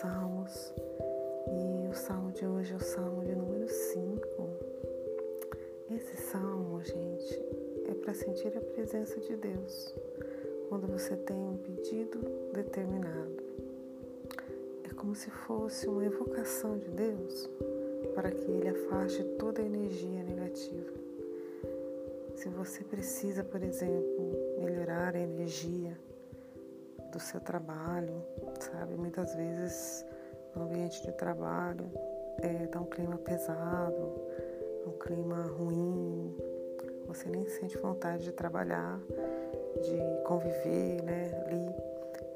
Salmos e o salmo de hoje é o salmo de número 5. Esse salmo, gente, é para sentir a presença de Deus quando você tem um pedido determinado. É como se fosse uma evocação de Deus para que Ele afaste toda a energia negativa. Se você precisa, por exemplo, melhorar a energia, do seu trabalho, sabe? Muitas vezes no ambiente de trabalho é, tá um clima pesado, um clima ruim, você nem sente vontade de trabalhar, de conviver, né? Ali.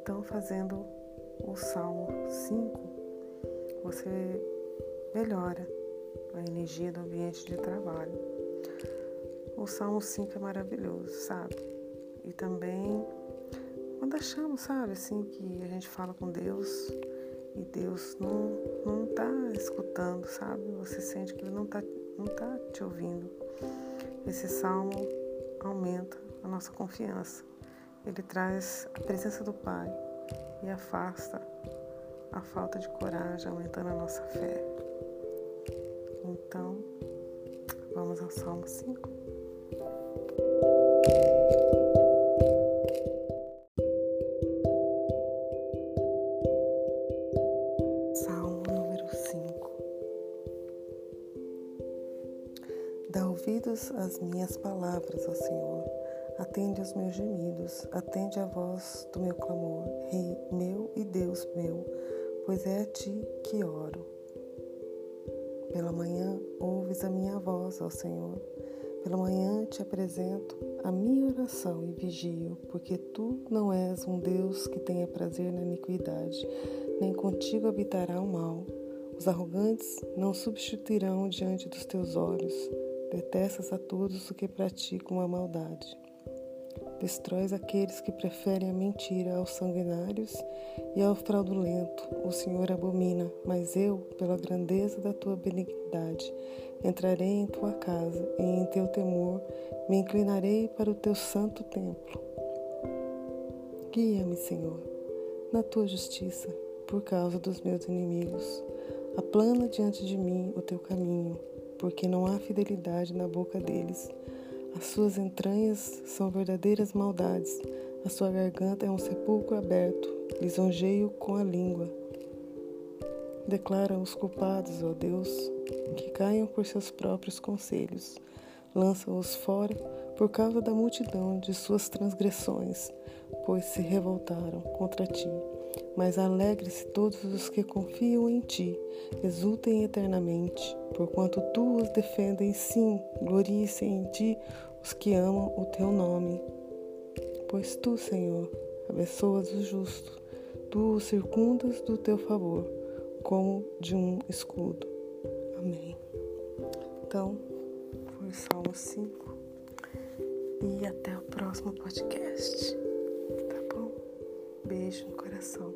Então, fazendo o Salmo 5, você melhora a energia do ambiente de trabalho. O Salmo 5 é maravilhoso, sabe? E também quando achamos, sabe, assim, que a gente fala com Deus e Deus não, não tá escutando, sabe? Você sente que Ele não tá, não tá te ouvindo. Esse salmo aumenta a nossa confiança. Ele traz a presença do Pai e afasta a falta de coragem, aumentando a nossa fé. Então, vamos ao Salmo 5. Dá ouvidos às minhas palavras, ó Senhor. Atende os meus gemidos, atende a voz do meu clamor, Rei meu e Deus meu, pois é a ti que oro. Pela manhã ouves a minha voz, ó Senhor. Pela manhã te apresento a minha oração e vigio, porque tu não és um Deus que tenha prazer na iniquidade, nem contigo habitará o mal. Os arrogantes não substituirão diante dos teus olhos. Detestas a todos os que praticam a maldade. Destróis aqueles que preferem a mentira aos sanguinários e ao fraudulento. O Senhor abomina, mas eu, pela grandeza da tua benignidade, entrarei em tua casa e em teu temor me inclinarei para o teu santo templo. Guia-me, Senhor, na tua justiça, por causa dos meus inimigos. Aplana diante de mim o teu caminho porque não há fidelidade na boca deles. As suas entranhas são verdadeiras maldades, a sua garganta é um sepulcro aberto, lisonjeio com a língua. Declara os culpados, ó Deus, que caiam por seus próprios conselhos. Lança-os fora por causa da multidão de suas transgressões, pois se revoltaram contra ti. Mas alegre-se todos os que confiam em ti, exultem eternamente, porquanto tu os defendes, sim, gloriem-se em ti os que amam o teu nome. Pois tu, Senhor, abençoas o justo, tu os circundas do teu favor, como de um escudo. Amém. Então, foi o Salmo 5 e até o próximo podcast. Beijo no coração.